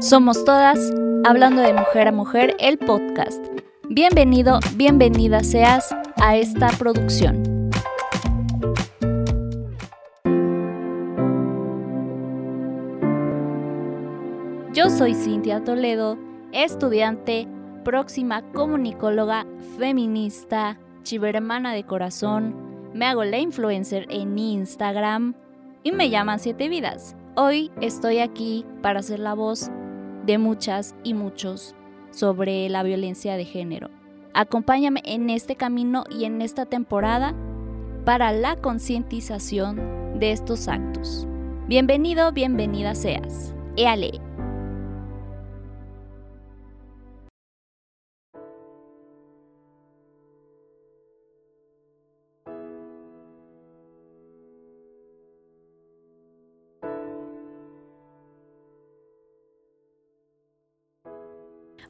Somos todas, hablando de mujer a mujer, el podcast. Bienvenido, bienvenida seas a esta producción. Yo soy Cintia Toledo, estudiante, próxima comunicóloga, feminista, chivermana de corazón, me hago la influencer en Instagram y me llaman Siete Vidas. Hoy estoy aquí para ser la voz de muchas y muchos sobre la violencia de género. Acompáñame en este camino y en esta temporada para la concientización de estos actos. Bienvenido, bienvenida seas. Éale.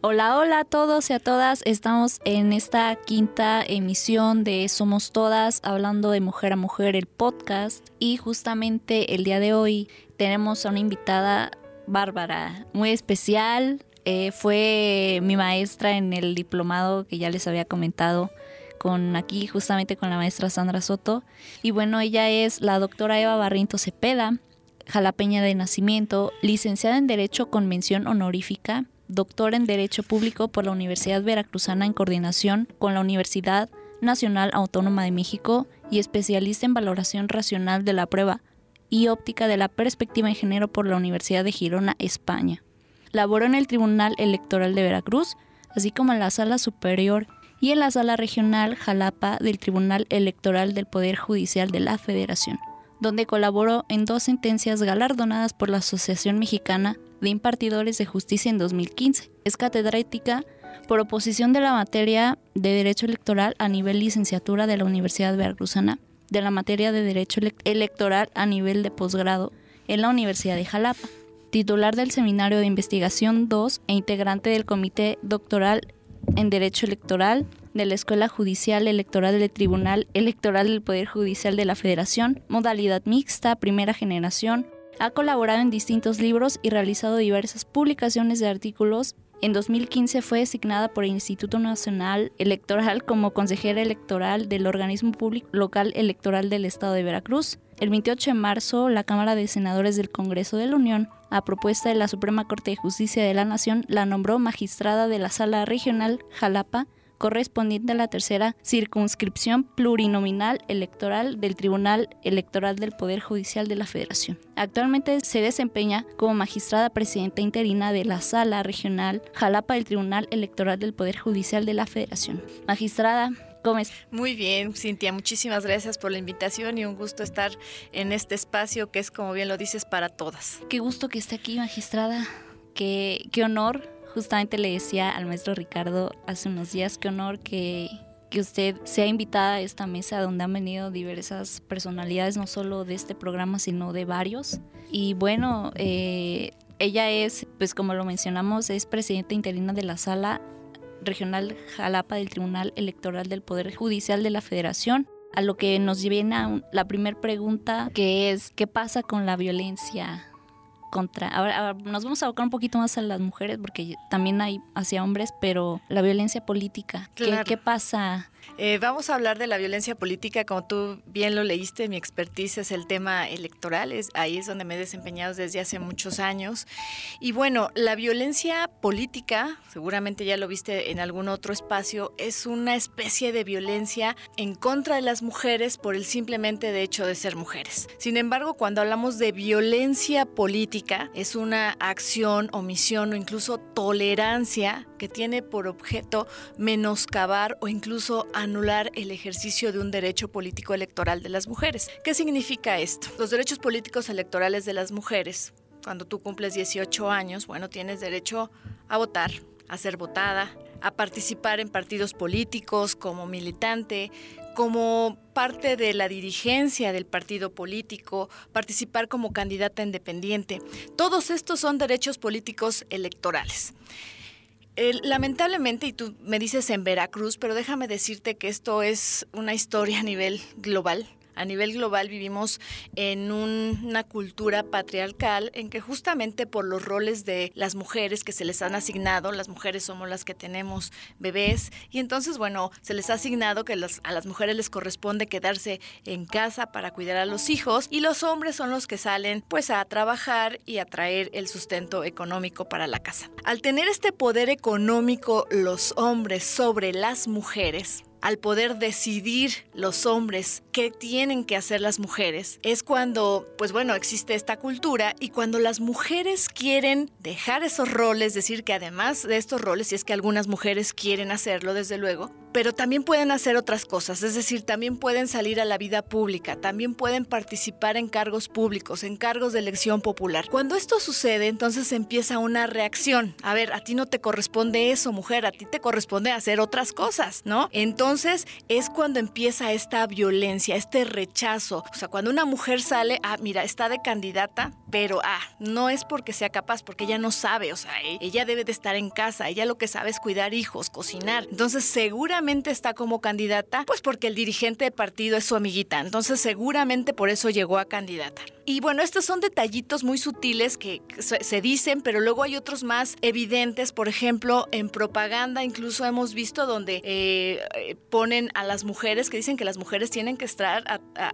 Hola, hola a todos y a todas. Estamos en esta quinta emisión de Somos Todas, hablando de mujer a mujer, el podcast. Y justamente el día de hoy tenemos a una invitada bárbara, muy especial. Eh, fue mi maestra en el diplomado que ya les había comentado con aquí justamente con la maestra Sandra Soto. Y bueno, ella es la doctora Eva Barriento Cepeda, jalapeña de nacimiento, licenciada en Derecho con mención honorífica doctor en Derecho Público por la Universidad Veracruzana en coordinación con la Universidad Nacional Autónoma de México y especialista en valoración racional de la prueba y óptica de la perspectiva en género por la Universidad de Girona, España. Laboró en el Tribunal Electoral de Veracruz, así como en la Sala Superior y en la Sala Regional Jalapa del Tribunal Electoral del Poder Judicial de la Federación, donde colaboró en dos sentencias galardonadas por la Asociación Mexicana de Impartidores de Justicia en 2015. Es catedrática por oposición de la materia de Derecho Electoral a nivel licenciatura de la Universidad Veracruzana, de la materia de Derecho Electoral a nivel de posgrado en la Universidad de Jalapa, titular del Seminario de Investigación 2 e integrante del Comité Doctoral en Derecho Electoral de la Escuela Judicial Electoral del Tribunal Electoral del Poder Judicial de la Federación, modalidad mixta, primera generación, ha colaborado en distintos libros y realizado diversas publicaciones de artículos. En 2015 fue designada por el Instituto Nacional Electoral como consejera electoral del organismo público local electoral del Estado de Veracruz. El 28 de marzo, la Cámara de Senadores del Congreso de la Unión, a propuesta de la Suprema Corte de Justicia de la Nación, la nombró magistrada de la Sala Regional Jalapa correspondiente a la tercera circunscripción plurinominal electoral del Tribunal Electoral del Poder Judicial de la Federación. Actualmente se desempeña como magistrada presidenta interina de la Sala Regional Jalapa del Tribunal Electoral del Poder Judicial de la Federación. Magistrada, ¿Cómo es? Muy bien, Cintia, muchísimas gracias por la invitación y un gusto estar en este espacio que es, como bien lo dices, para todas. Qué gusto que esté aquí, magistrada. Qué, qué honor Justamente le decía al maestro Ricardo hace unos días, qué honor que, que usted sea invitada a esta mesa donde han venido diversas personalidades, no solo de este programa, sino de varios. Y bueno, eh, ella es, pues como lo mencionamos, es presidenta interina de la sala regional Jalapa del Tribunal Electoral del Poder Judicial de la Federación. A lo que nos viene a la primera pregunta, que es, ¿qué pasa con la violencia contra. Ahora, nos vamos a abocar un poquito más a las mujeres porque también hay hacia hombres, pero la violencia política. ¿Qué, pasa? Eh, vamos a hablar de la violencia política, como tú bien lo leíste, mi expertise es el tema electoral, es, ahí es donde me he desempeñado desde hace muchos años. Y bueno, la violencia política, seguramente ya lo viste en algún otro espacio, es una especie de violencia en contra de las mujeres por el simplemente de hecho de ser mujeres. Sin embargo, cuando hablamos de violencia política, es una acción, omisión o incluso tolerancia que tiene por objeto menoscabar o incluso anular el ejercicio de un derecho político electoral de las mujeres. ¿Qué significa esto? Los derechos políticos electorales de las mujeres, cuando tú cumples 18 años, bueno, tienes derecho a votar, a ser votada, a participar en partidos políticos como militante, como parte de la dirigencia del partido político, participar como candidata independiente. Todos estos son derechos políticos electorales lamentablemente, y tú me dices en Veracruz, pero déjame decirte que esto es una historia a nivel global. A nivel global vivimos en una cultura patriarcal en que justamente por los roles de las mujeres que se les han asignado, las mujeres somos las que tenemos bebés y entonces bueno, se les ha asignado que a las mujeres les corresponde quedarse en casa para cuidar a los hijos y los hombres son los que salen pues a trabajar y a traer el sustento económico para la casa. Al tener este poder económico los hombres sobre las mujeres, al poder decidir los hombres qué tienen que hacer las mujeres, es cuando, pues bueno, existe esta cultura y cuando las mujeres quieren dejar esos roles, decir que además de estos roles, si es que algunas mujeres quieren hacerlo, desde luego, pero también pueden hacer otras cosas, es decir, también pueden salir a la vida pública, también pueden participar en cargos públicos, en cargos de elección popular. Cuando esto sucede, entonces empieza una reacción. A ver, a ti no te corresponde eso, mujer, a ti te corresponde hacer otras cosas, ¿no? Entonces es cuando empieza esta violencia, este rechazo. O sea, cuando una mujer sale, ah, mira, está de candidata, pero ah, no es porque sea capaz, porque ella no sabe, o sea, e-, ella debe de estar en casa, ella lo que sabe es cuidar hijos, cocinar. Entonces, seguramente está como candidata, pues porque el dirigente de partido es su amiguita. Entonces seguramente por eso llegó a candidata. Y bueno, estos son detallitos muy sutiles que se dicen, pero luego hay otros más evidentes. Por ejemplo, en propaganda incluso hemos visto donde eh, eh, ponen a las mujeres que dicen que las mujeres tienen que estar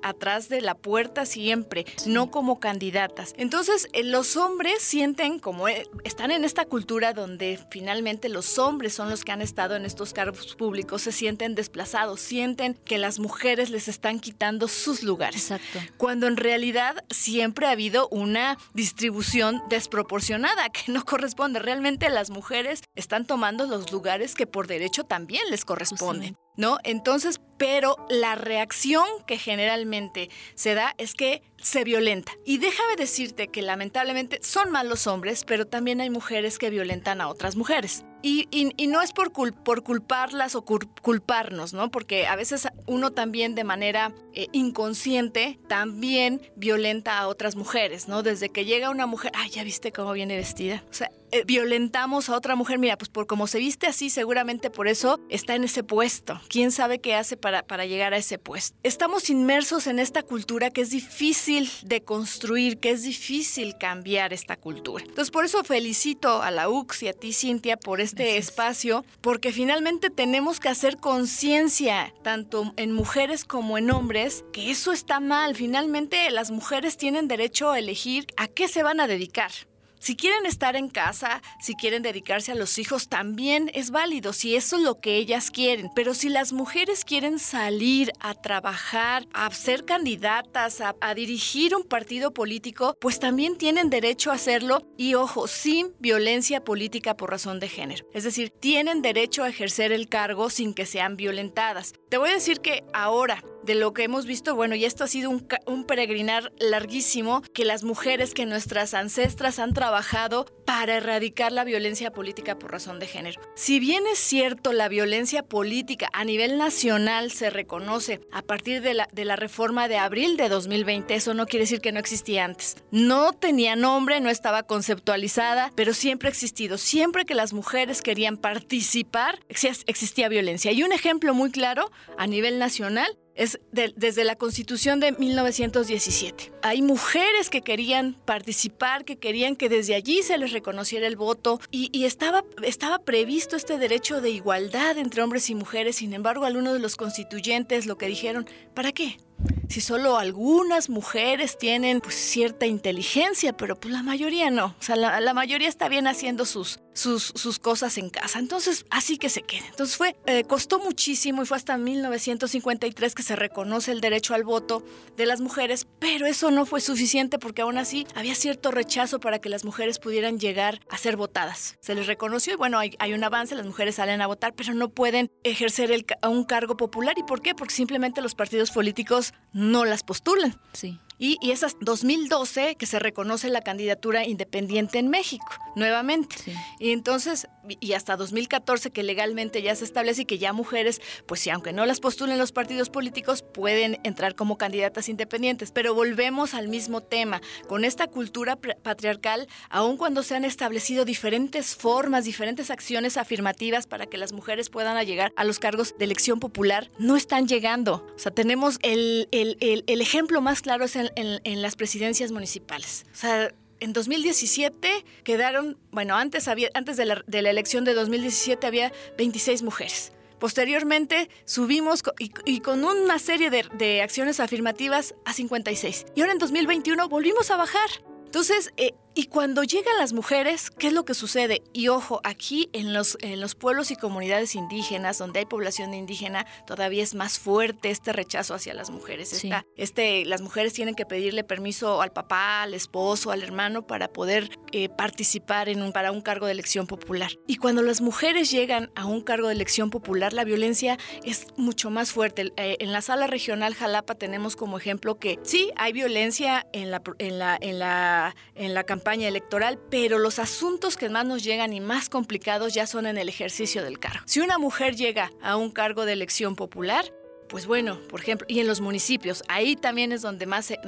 atrás de la puerta siempre, no como candidatas. Entonces, eh, los hombres sienten como están en esta cultura donde finalmente los hombres son los que han estado en estos cargos públicos, se sienten desplazados, sienten que las mujeres les están quitando sus lugares. Exacto. Cuando en realidad siempre ha habido una distribución desproporcionada que no corresponde. Realmente las mujeres están tomando los lugares que por derecho también les corresponden. ¿No? Entonces, pero la reacción que generalmente se da es que se violenta. Y déjame decirte que lamentablemente son malos hombres, pero también hay mujeres que violentan a otras mujeres. Y, no es por, por culparlas o culparnos, ¿no? Porque a veces uno también de manera eh, inconsciente también violenta a otras mujeres, ¿no? Desde que llega una mujer, ay, ya viste cómo viene vestida. O sea, eh, violentamos a otra mujer, mira, pues por cómo se viste así, seguramente por eso está en ese puesto. ¿Quién sabe qué hace para, para llegar a ese puesto? Estamos inmersos en esta cultura que es difícil de construir, que es difícil cambiar esta cultura. Entonces, por eso felicito a la UX y a ti, Cintia, por este espacio, porque finalmente tenemos que hacer conciencia, tanto en mujeres como en hombres, que eso está mal. Finalmente, las mujeres tienen derecho a elegir a qué se van a dedicar. Si quieren estar en casa, si quieren dedicarse a los hijos, también es válido, si eso es lo que ellas quieren. Pero si las mujeres quieren salir a trabajar, a ser candidatas, a, dirigir un partido político, pues también tienen derecho a hacerlo y, ojo, sin violencia política por razón de género. Es decir, tienen derecho a ejercer el cargo sin que sean violentadas. Te voy a decir que ahora, de lo que hemos visto, bueno, y esto ha sido un, un peregrinar larguísimo, que las mujeres, que nuestras ancestras han trabajado para erradicar la violencia política por razón de género. Si bien es cierto, la violencia política a nivel nacional se reconoce a partir de la, de la reforma de abril de 2020, eso no quiere decir que no existía antes. No tenía nombre, no estaba conceptualizada, pero siempre ha existido. Siempre que las mujeres querían participar, existía violencia. Y un ejemplo muy claro a nivel nacional es desde la constitución de 1917. Hay mujeres que querían participar, que querían que desde allí se les reconociera el voto y, estaba, estaba previsto este derecho de igualdad entre hombres y mujeres. Sin embargo, algunos de los constituyentes lo que dijeron, ¿para qué? Si solo algunas mujeres tienen pues, cierta inteligencia, pero pues la mayoría no. O sea, la, mayoría está bien haciendo sus, sus, sus, cosas en casa. Entonces, así que se quede. Entonces fue, eh, costó muchísimo y fue hasta 1953 que se reconoce el derecho al voto de las mujeres, pero eso no fue suficiente porque aún así había cierto rechazo para que las mujeres pudieran llegar a ser votadas. Se les reconoció y bueno, hay, hay un avance, las mujeres salen a votar, pero no pueden ejercer el, un cargo popular. ¿Y por qué? Porque simplemente los partidos políticos no las postulan. Sí. Y, y es hasta 2012 que se reconoce la candidatura independiente en México, nuevamente. Y entonces, y hasta 2014 que legalmente ya se establece y que ya mujeres, pues sí, aunque no las postulen los partidos políticos, pueden entrar como candidatas independientes. Pero volvemos al mismo tema, con esta cultura patriarcal, aun cuando se han establecido diferentes formas, diferentes acciones afirmativas para que las mujeres puedan llegar a los cargos de elección popular, no están llegando. O sea, tenemos el, el, el, ejemplo más claro es en, en las presidencias municipales. O sea, en 2017 quedaron, bueno, antes, había, antes de, la, de la elección de 2017 había 26 mujeres. Posteriormente subimos y, con una serie de, acciones afirmativas a 56. Y ahora en 2021 volvimos a bajar. Entonces, eh, y cuando llegan las mujeres, ¿qué es lo que sucede? Y ojo, aquí en los, en los pueblos y comunidades indígenas, donde hay población indígena, todavía es más fuerte este rechazo hacia las mujeres. este, las mujeres tienen que pedirle permiso al papá, al esposo, al hermano para poder eh, participar en un, para un cargo de elección popular. Y cuando las mujeres llegan a un cargo de elección popular, la violencia es mucho más fuerte. Eh, en la sala regional Jalapa tenemos como ejemplo que sí, hay violencia en la, en la, en la en la campaña electoral, pero los asuntos que más nos llegan y más complicados ya son en el ejercicio del cargo. Si una mujer llega a un cargo de elección popular, pues bueno, por ejemplo, y en los municipios, ahí también es donde más se,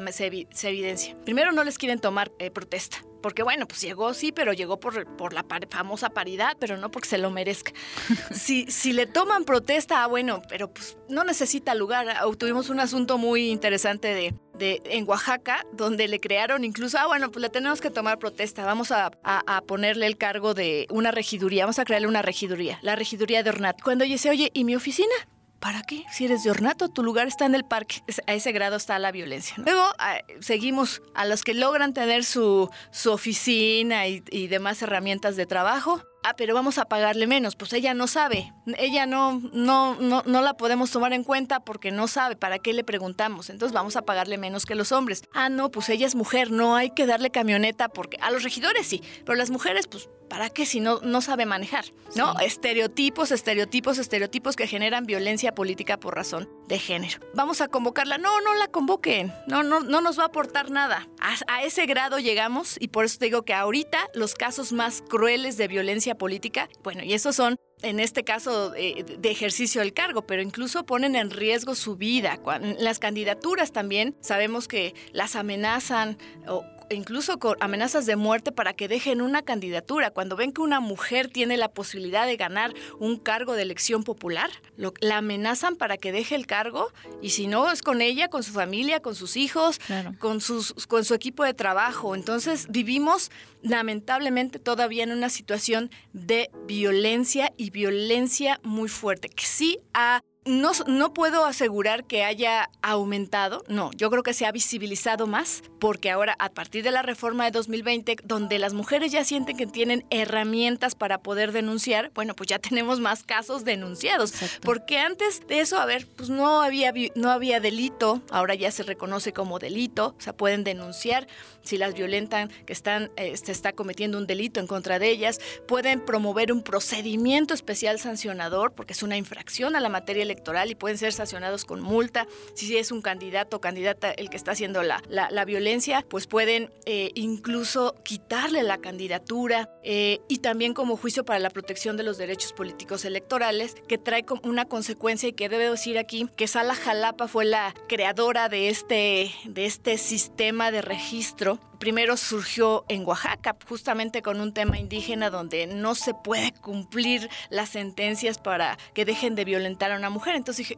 evidencia. Primero no les quieren tomar eh, protesta, porque bueno, pues llegó sí, pero llegó por, por la famosa paridad, pero no porque se lo merezca. si, si le toman protesta, ah, bueno, pero pues no necesita lugar. Ah, tuvimos un asunto muy interesante de, de, en Oaxaca, donde le crearon incluso, ah, bueno, pues le tenemos que tomar protesta, vamos a, a, ponerle el cargo de una regiduría, vamos a crearle una regiduría, la regiduría de Ornat. Cuando dice, oye, ¿y mi oficina? ¿Para qué? Si eres de ornato, tu lugar está en el parque. A ese grado está la violencia. Luego ah, seguimos a los que logran tener su, su oficina y, y demás herramientas de trabajo ah, pero vamos a pagarle menos. Pues ella no sabe, ella no, no, no, no la podemos tomar en cuenta porque no sabe, ¿para qué le preguntamos? Entonces vamos a pagarle menos que los hombres. Ah, no, pues ella es mujer, no hay que darle camioneta porque a los regidores sí, pero las mujeres, pues, ¿para qué si no, no sabe manejar? ¿No? Estereotipos, estereotipos, estereotipos que generan violencia política por razón de género. Vamos a convocarla. No, no la convoquen. No, no, no nos va a aportar nada. A, a ese grado llegamos y por eso te digo que ahorita los casos más crueles de violencia política. Bueno, y esos son en este caso eh, de ejercicio del cargo, pero incluso ponen en riesgo su vida. Las candidaturas también sabemos que las amenazan o incluso con amenazas de muerte para que dejen una candidatura. Cuando ven que una mujer tiene la posibilidad de ganar un cargo de elección popular, la amenazan para que deje el cargo y si no es con ella, con su familia, con sus hijos, con, sus, con su equipo de trabajo. Entonces vivimos lamentablemente todavía en una situación de violencia y violencia muy fuerte, que sí ha no, no, puedo asegurar que haya aumentado, no, yo creo que se ha visibilizado más, porque ahora a partir de la reforma de 2020, donde las mujeres ya sienten que tienen herramientas para poder denunciar, bueno, pues ya tenemos más casos denunciados, porque antes de eso, a ver, pues no había, no había delito, ahora ya se reconoce como delito, o sea, pueden denunciar si las violentan, que están, eh, se está cometiendo un delito en contra de ellas, pueden promover un procedimiento especial sancionador, porque es una infracción a la materia electoral y pueden ser sancionados con multa. Si es un candidato o candidata el que está haciendo la, la, violencia, pues pueden eh, incluso quitarle la candidatura eh, y también como juicio para la protección de los derechos políticos electorales, que trae una consecuencia y que debe decir aquí que Sala Jalapa fue la creadora de este, de este sistema de registro primero surgió en Oaxaca, justamente con un tema indígena donde no se puede cumplir las sentencias para que dejen de violentar a una mujer. Entonces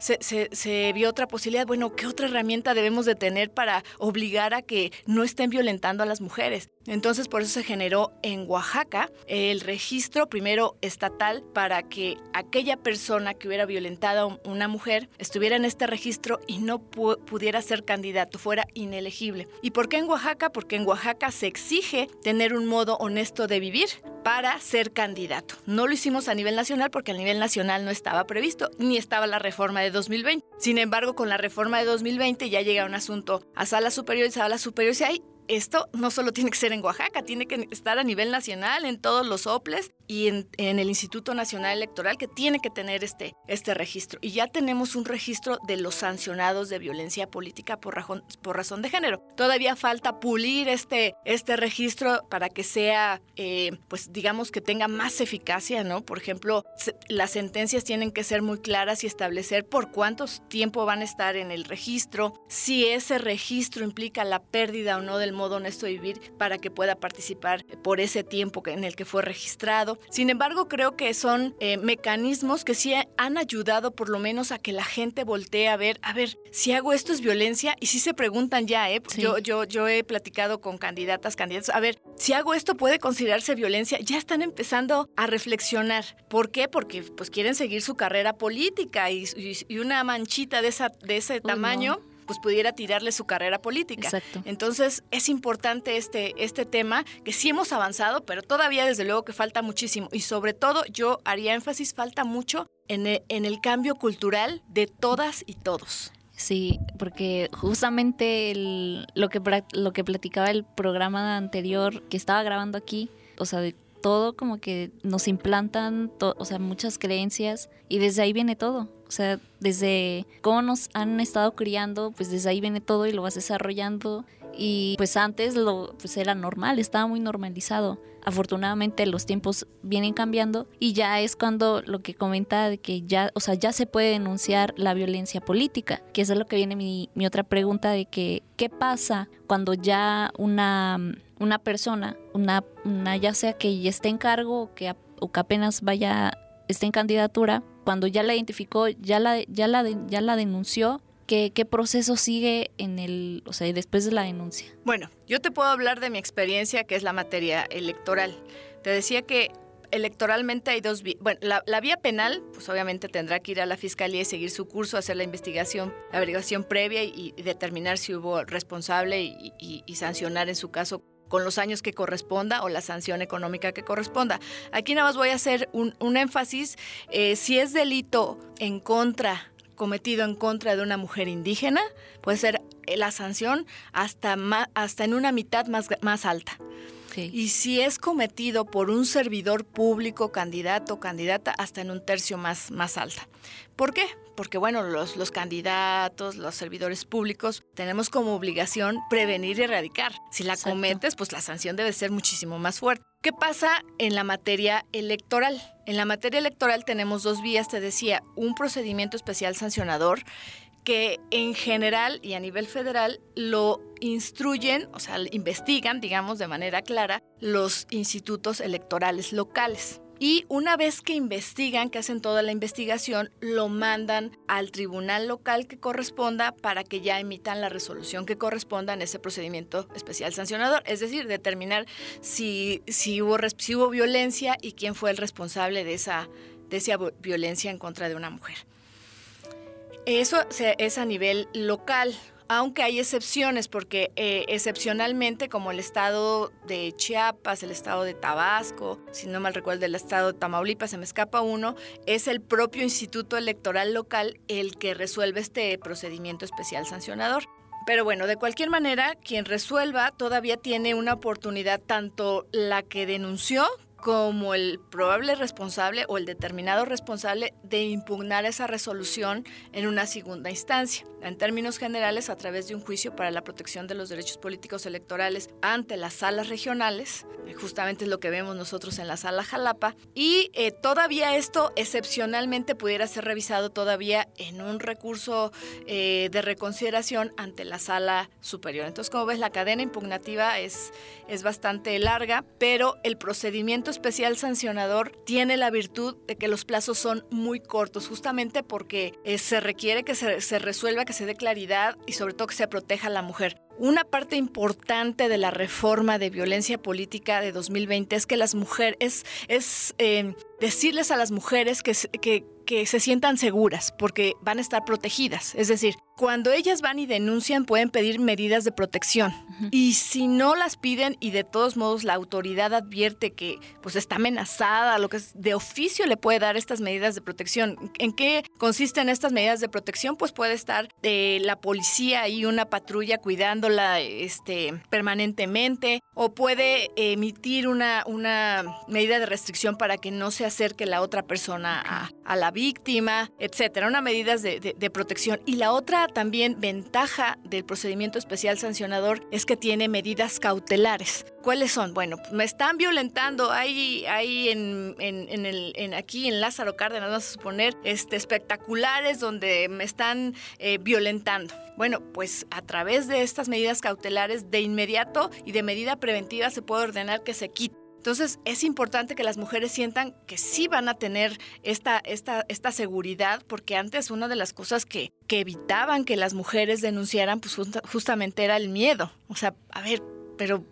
se, vio otra posibilidad, bueno, ¿qué otra herramienta debemos de tener para obligar a que no estén violentando a las mujeres? Entonces por eso se generó en Oaxaca el registro primero estatal para que aquella persona que hubiera violentado a una mujer estuviera en este registro y no pudiera ser candidato, fuera inelegible. ¿Y por qué en Oaxaca? Porque en Oaxaca se exige tener un modo honesto de vivir para ser candidato. No lo hicimos a nivel nacional porque a nivel nacional no estaba previsto, ni estaba la reforma de 2020. Sin embargo, con la reforma de 2020 ya llega un asunto a sala superior y sala superior y hay esto no solo tiene que ser en Oaxaca, tiene que estar a nivel nacional, en todos los OPLES y en, el Instituto Nacional Electoral que tiene que tener este, este registro. Y ya tenemos un registro de los sancionados de violencia política por razón, por razón de género. Todavía falta pulir este, este registro para que sea, eh, pues digamos que tenga más eficacia, ¿no? Por ejemplo, las sentencias tienen que ser muy claras y establecer por cuánto tiempo van a estar en el registro, si ese registro implica la pérdida o no del modo honesto de vivir para que pueda participar por ese tiempo en el que fue registrado. Sin embargo, creo que son eh, mecanismos que sí han ayudado por lo menos a que la gente voltee a ver, a ver, si hago esto es violencia y si se preguntan ya, ¿eh? Yo, yo, yo he platicado con candidatas, candidatos, a ver, si hago esto puede considerarse violencia, ya están empezando a reflexionar. ¿Por qué? Porque pues quieren seguir su carrera política y, una manchita de, esa, de ese tamaño pues pudiera tirarle su carrera política. Exacto. Entonces es importante este, este tema, que sí hemos avanzado, pero todavía desde luego que falta muchísimo. Y sobre todo yo haría énfasis, falta mucho en el, en el cambio cultural de todas y todos. Sí, porque justamente lo, que, lo que platicaba el programa anterior que estaba grabando aquí, o sea, de todo como que nos implantan, o sea, muchas creencias y desde ahí viene todo. O sea, desde cómo nos han estado criando, pues desde ahí viene todo y lo vas desarrollando. Y pues antes lo pues era normal, estaba muy normalizado. Afortunadamente los tiempos vienen cambiando y ya es cuando lo que comenta de que ya, o sea, ya se puede denunciar la violencia política, que eso es lo que viene mi, otra pregunta de que qué pasa cuando ya una, una persona, una, una ya sea que ya esté en cargo o que, o que apenas vaya esté en candidatura, cuando ya la identificó, ya la, ya la, ya la denunció, ¿qué, ¿qué, proceso sigue en el, o sea, después de la denuncia? Bueno, yo te puedo hablar de mi experiencia, que es la materia electoral. Te decía que electoralmente hay dos vías. Bueno, la, vía penal, pues obviamente tendrá que ir a la fiscalía y seguir su curso, hacer la investigación, la averiguación previa y, determinar si hubo responsable y, y sancionar en su caso con los años que corresponda o la sanción económica que corresponda. Aquí nada más voy a hacer un, énfasis. Eh, si es delito en contra cometido en contra de una mujer indígena, puede ser la sanción hasta, hasta en una mitad más, más alta. Y si es cometido por un servidor público, candidato o candidata, hasta en un tercio más, más alta. ¿Por qué? Porque, bueno, los, los candidatos, los servidores públicos, tenemos como obligación prevenir y erradicar. Si la cometes, pues la sanción debe ser muchísimo más fuerte. ¿Qué pasa en la materia electoral? En la materia electoral tenemos dos vías, te decía, un procedimiento especial sancionador que en general y a nivel federal lo instruyen, o sea, investigan, digamos, de manera clara los institutos electorales locales. Y una vez que investigan, que hacen toda la investigación, lo mandan al tribunal local que corresponda para que ya emitan la resolución que corresponda en ese procedimiento especial sancionador. Es decir, determinar si, hubo violencia y quién fue el responsable de esa, de esa violencia en contra de una mujer. Eso es a nivel local, aunque hay excepciones, porque eh, excepcionalmente como el estado de Chiapas, el estado de Tabasco, si no mal recuerdo el estado de Tamaulipas, se me escapa uno, es el propio Instituto Electoral Local el que resuelve este procedimiento especial sancionador. Pero bueno, de cualquier manera, quien resuelva todavía tiene una oportunidad, tanto la que denunció como el probable responsable o el determinado responsable de impugnar esa resolución en una segunda instancia, en términos generales a través de un juicio para la protección de los derechos políticos electorales ante las salas regionales, eh, justamente es lo que vemos nosotros en la sala Jalapa, y eh, todavía esto excepcionalmente pudiera ser revisado todavía en un recurso eh, de reconsideración ante la sala superior. Entonces, como ves, la cadena impugnativa es, es bastante larga, pero el procedimiento especial sancionador tiene la virtud de que los plazos son muy cortos, justamente porque eh, se requiere que se, resuelva, que se dé claridad y sobre todo que se proteja a la mujer. Una parte importante de la reforma de violencia política de 2020 es que las mujeres, es, es eh, decirles a las mujeres que, que, que se sientan seguras porque van a estar protegidas. Es decir, cuando ellas van y denuncian pueden pedir medidas de protección y si no las piden y de todos modos la autoridad advierte que pues está amenazada, lo que es de oficio le puede dar estas medidas de protección. ¿En qué consisten estas medidas de protección? Pues puede estar eh, la policía y una patrulla cuidando viéndola este, permanentemente o puede emitir una, una medida de restricción para que no se acerque la otra persona a, la víctima, etcétera. Una medidas de, protección. Y la otra también ventaja del procedimiento especial sancionador es que tiene medidas cautelares. ¿Cuáles son? Bueno, me están violentando. Hay, hay en aquí en Lázaro Cárdenas, vamos a suponer, este, espectaculares donde me están eh, violentando. Bueno, pues a través de estas medidas cautelares de inmediato y de medida preventiva se puede ordenar que se quite. Entonces es importante que las mujeres sientan que sí van a tener esta, esta, esta seguridad, porque antes una de las cosas que, que evitaban que las mujeres denunciaran, pues justamente era el miedo. O sea, a ver, pero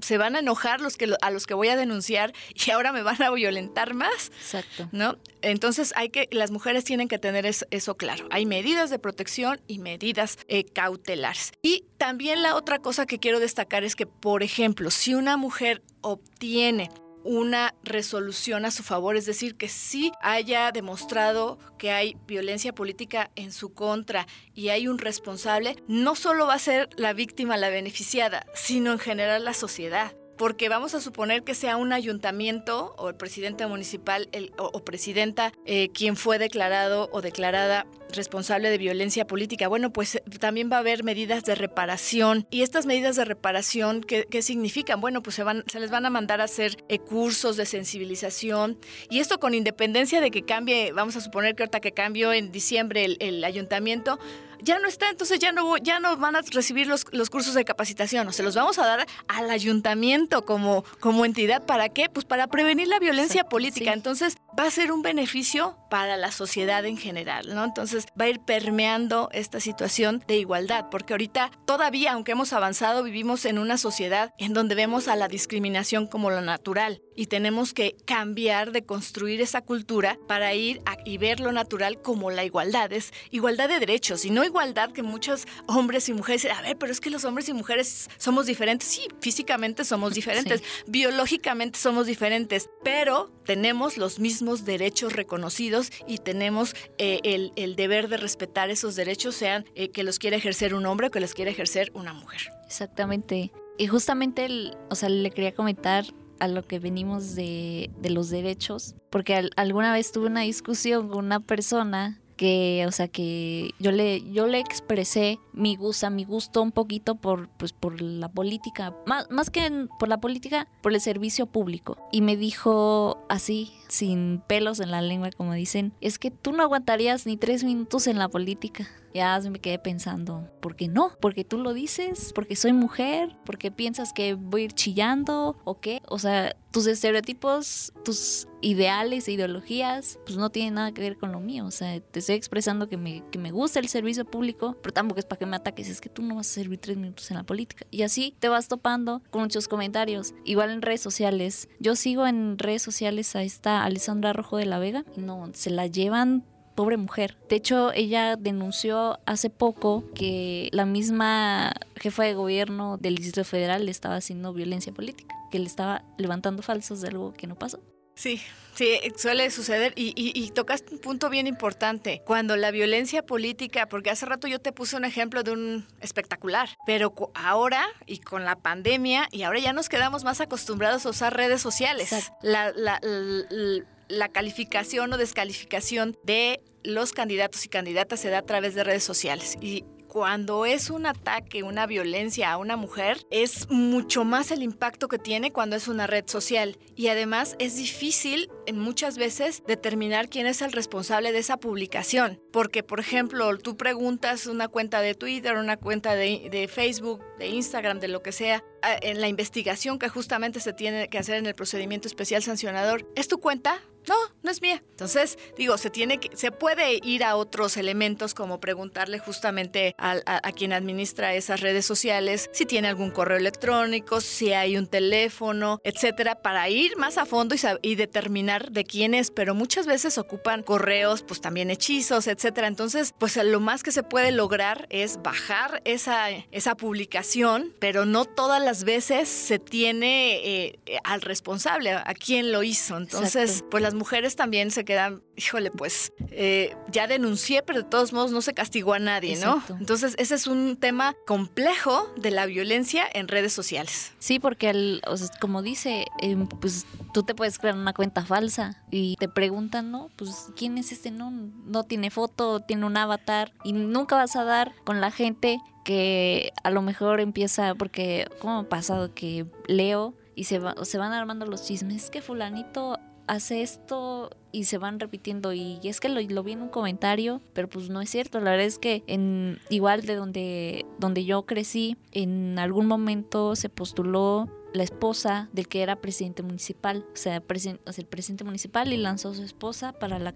se van a enojar los que a los que voy a denunciar y ahora me van a violentar más. Exacto. ¿No? Entonces hay que las mujeres tienen que tener eso, claro. Hay medidas de protección y medidas eh, cautelares. Y también la otra cosa que quiero destacar es que, por ejemplo, si una mujer obtiene una resolución a su favor, es decir, que sí haya demostrado que hay violencia política en su contra y hay un responsable, no solo va a ser la víctima la beneficiada, sino en general la sociedad porque vamos a suponer que sea un ayuntamiento o el presidente municipal o, presidenta eh, quien fue declarado o declarada responsable de violencia política. Bueno, pues eh, también va a haber medidas de reparación. ¿Y estas medidas de reparación qué, significan? Bueno, pues se, van, se les van a mandar a hacer eh, cursos de sensibilización. Y esto con independencia de que cambie, vamos a suponer que ahorita que cambió en diciembre el, el ayuntamiento, ya no está, entonces ya no, ya no van a recibir los, los cursos de capacitación, o se los vamos a dar al ayuntamiento como, como entidad. ¿Para qué? Pues para prevenir la violencia política. Entonces va a ser un beneficio para la sociedad en general, ¿no? Entonces va a ir permeando esta situación de igualdad, porque ahorita todavía, aunque hemos avanzado, vivimos en una sociedad en donde vemos a la discriminación como lo natural y tenemos que cambiar de construir esa cultura para ir y ver lo natural como la igualdad. Es igualdad de derechos y no igualdad que muchos hombres y mujeres dicen, a ver, pero es que los hombres y mujeres somos diferentes. Sí, físicamente somos diferentes, biológicamente somos diferentes, pero tenemos los mismos derechos reconocidos y tenemos eh, el, deber de respetar esos derechos, sean eh, que los quiera ejercer un hombre o que los quiera ejercer una mujer. Exactamente. Y justamente, o sea, le quería comentar a lo que venimos de, los derechos, porque alguna vez tuve una discusión con una persona que, o sea, que yo le, yo le expresé mi gusto, mi gusto un poquito por, pues, por la política, más, más que por la política, por el servicio público. Y me dijo así, sin pelos en la lengua, como dicen, es que tú no aguantarías ni tres minutos en la política. Ya me quedé pensando, ¿por qué no? Porque tú lo dices, porque soy mujer, porque piensas que voy a ir chillando o qué. O sea, tus estereotipos, tus ideales e ideologías, pues no tienen nada que ver con lo mío. O sea, te estoy expresando que me, que me gusta el servicio público, pero tampoco es para que me ataques, es que tú no vas a servir tres minutos en la política. Y así te vas topando con muchos comentarios. Igual en redes sociales. Yo sigo en redes sociales a esta Alessandra Rojo de la Vega. No, se la llevan pobre mujer. De hecho, ella denunció hace poco que la misma jefa de gobierno del Distrito Federal le estaba haciendo violencia política, que le estaba levantando falsos de algo que no pasó. Sí, sí, suele suceder y, y, tocaste un punto bien importante. Cuando la violencia política, porque hace rato yo te puse un ejemplo de un espectacular, pero ahora y con la pandemia y ahora ya nos quedamos más acostumbrados a usar redes sociales. La, la, la, la calificación o descalificación de los candidatos y candidatas se da a través de redes sociales. Y cuando es un ataque, una violencia a una mujer, es mucho más el impacto que tiene cuando es una red social. Y además es difícil en muchas veces determinar quién es el responsable de esa publicación. Porque, por ejemplo, tú preguntas una cuenta de Twitter, una cuenta de, de Facebook, de Instagram, de lo que sea, en la investigación que justamente se tiene que hacer en el procedimiento especial sancionador, ¿es tu cuenta? No, no es mía. Entonces, digo, se tiene que, se puede ir a otros elementos como preguntarle justamente a, quien administra esas redes sociales si tiene algún correo electrónico, si hay un teléfono, etcétera, para ir más a fondo y, y determinar de quién es, pero muchas veces ocupan correos, pues también hechizos, etcétera. Entonces, pues lo más que se puede lograr es bajar esa, esa publicación, pero no todas las veces se tiene eh, al responsable, a quién lo hizo. Entonces, pues las mujeres también se quedan, híjole, pues eh, ya denuncié, pero de todos modos no se castigó a nadie, ¿no? Entonces, ese es un tema complejo de la violencia en redes sociales. Sí, porque como dice, em, pues tú te puedes crear una cuenta falsa y te preguntan, ¿no? Pues quién es este, no, no tiene foto, tiene un avatar y nunca vas a dar con la gente que a lo mejor empieza, porque como ha pasado que leo y se, va, se van armando los chismes, es que fulanito hace esto y se van repitiendo. Y, es que lo, vi en un comentario, pero pues no es cierto, la verdad es que en igual de donde, donde yo crecí, en algún momento se postuló la esposa del que era presidente municipal, o sea, el presidente municipal y lanzó a su esposa para la,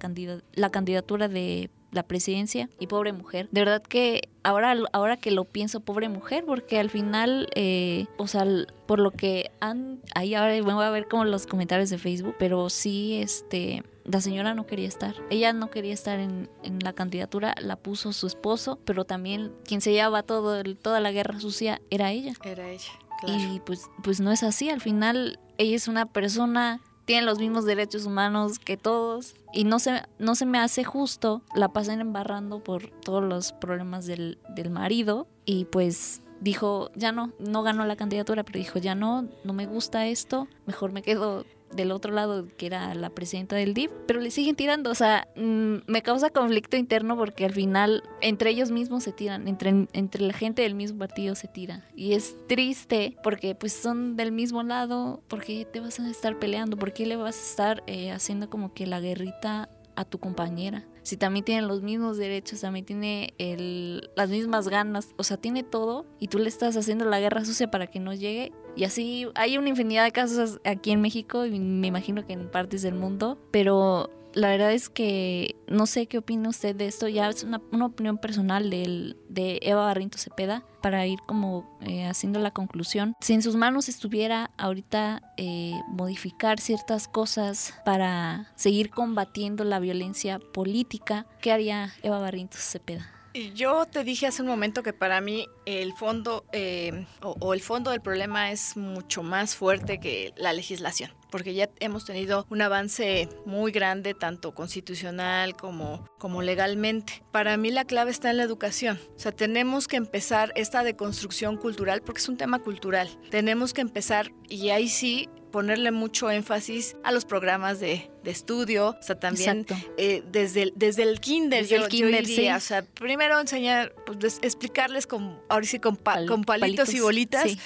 la candidatura de la presidencia y pobre mujer. De verdad que ahora, ahora que lo pienso, pobre mujer, porque al final, eh, o sea, por lo que han, ahí ahora voy a ver como los comentarios de Facebook, pero sí, este, la señora no quería estar. Ella no quería estar en, en la candidatura, la puso su esposo, pero también quien se llevaba todo, toda la guerra sucia era ella. Era ella. Y pues, pues no es así, al final ella es una persona tiene los mismos derechos humanos que todos y no se, no se me hace justo, la pasen embarrando por todos los problemas del, del marido y pues dijo, ya no, no ganó la candidatura, pero dijo, ya no, no me gusta esto, mejor me quedo del otro lado, que era la presidenta del DIF, pero le siguen tirando. O sea, mm, me causa conflicto interno porque al final entre ellos mismos se tiran, entre, entre la gente del mismo partido se tira. Y es triste porque pues son del mismo lado, ¿por qué te vas a estar peleando? ¿Por qué le vas a estar eh, haciendo como que la guerrita a tu compañera? Si también tiene los mismos derechos, también tiene el, las mismas ganas, o sea, tiene todo y tú le estás haciendo la guerra sucia para que no llegue. Y así hay una infinidad de casos aquí en México y me imagino que en partes del mundo, pero la verdad es que no sé qué opina usted de esto, ya es una, opinión personal de, de Eva Barrinto Cepeda, para ir como eh, haciendo la conclusión. Si en sus manos estuviera ahorita eh, modificar ciertas cosas para seguir combatiendo la violencia política, ¿qué haría Eva Barrinto Cepeda? Yo te dije hace un momento que para mí el fondo eh, o, el fondo del problema es mucho más fuerte que la legislación, porque ya hemos tenido un avance muy grande tanto constitucional como, como legalmente. Para mí la clave está en la educación, o sea, tenemos que empezar esta deconstrucción cultural porque es un tema cultural. Tenemos que empezar y ahí sí ponerle mucho énfasis a los programas de, estudio, o sea, también eh, desde, el, desde el kinder, yo, el kinder, o sea, primero enseñar, pues, explicarles con, ahora sí, con, con palitos, y bolitas,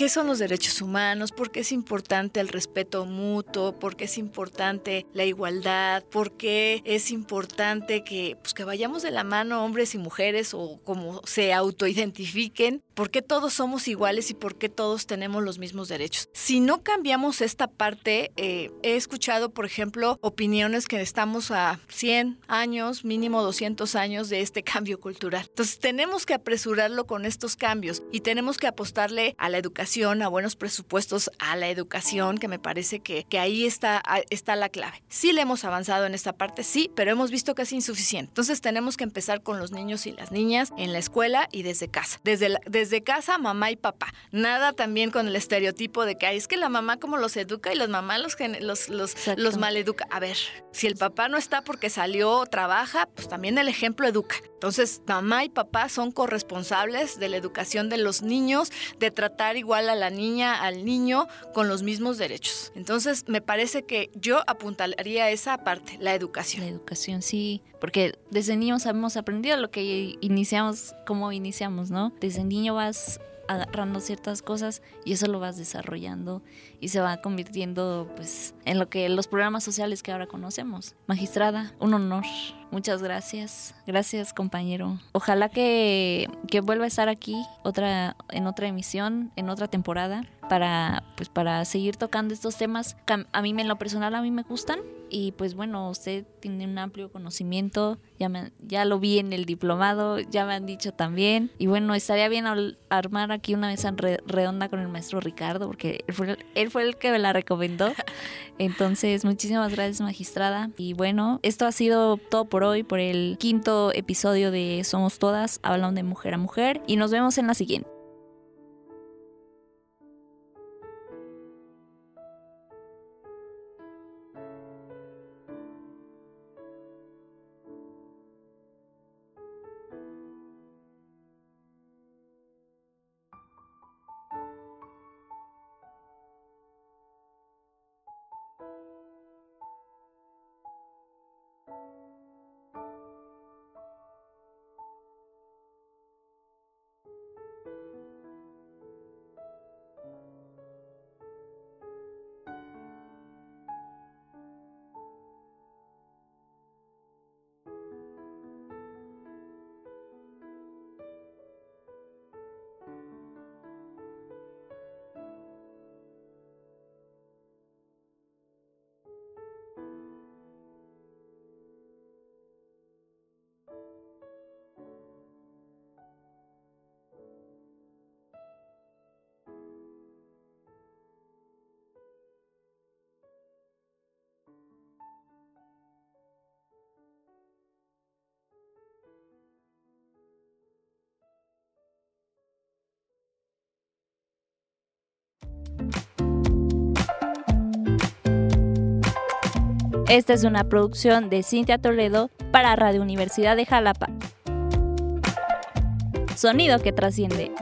¿Qué son los derechos humanos? ¿Por qué es importante el respeto mutuo? ¿Por qué es importante la igualdad? ¿Por qué es importante que, pues, que vayamos de la mano hombres y mujeres o como se autoidentifiquen? ¿Por qué todos somos iguales y por qué todos tenemos los mismos derechos? Si no cambiamos esta parte, eh, he escuchado, por ejemplo, opiniones que estamos a 100 años, mínimo 200 años de este cambio cultural. Entonces tenemos que apresurarlo con estos cambios y tenemos que apostarle a la educación a buenos presupuestos a la educación, que me parece que, que ahí está, está la clave. Sí le hemos avanzado en esta parte, sí, pero hemos visto que es insuficiente. Entonces tenemos que empezar con los niños y las niñas en la escuela y desde casa. Desde, desde casa, mamá y papá. Nada también con el estereotipo de que es que la mamá como los educa y los mamás los, los, los, los maleduca. A ver, si el papá no está porque salió, trabaja, pues también el ejemplo educa. Entonces, mamá y papá son corresponsables de la educación de los niños, de tratar igual a la niña, al niño, con los mismos derechos. Entonces, me parece que yo apuntaría esa parte, la educación. La educación, sí, porque desde niños hemos aprendido lo que iniciamos, cómo iniciamos, ¿no? Desde niño vas agarrando ciertas cosas y eso lo vas desarrollando y se va convirtiendo pues en lo que los programas sociales que ahora conocemos. Magistrada, un honor Muchas gracias. Gracias, compañero. Ojalá que, que vuelva a estar aquí otra, en otra emisión, en otra temporada, para, pues, para seguir tocando estos temas que a mí en lo personal a mí me gustan. Y pues bueno, usted tiene un amplio conocimiento, ya, me, ya lo vi en el diplomado, ya me han dicho también. Y bueno, estaría bien armar aquí una mesa redonda con el maestro Ricardo, porque él fue, él fue el que me la recomendó. Entonces, muchísimas gracias, magistrada. Y bueno, esto ha sido todo por hoy, por el quinto episodio de Somos Todas, hablando de mujer a mujer. Y nos vemos en la siguiente. Esta es una producción de Cintia Toledo para Radio Universidad de Jalapa. Sonido que trasciende.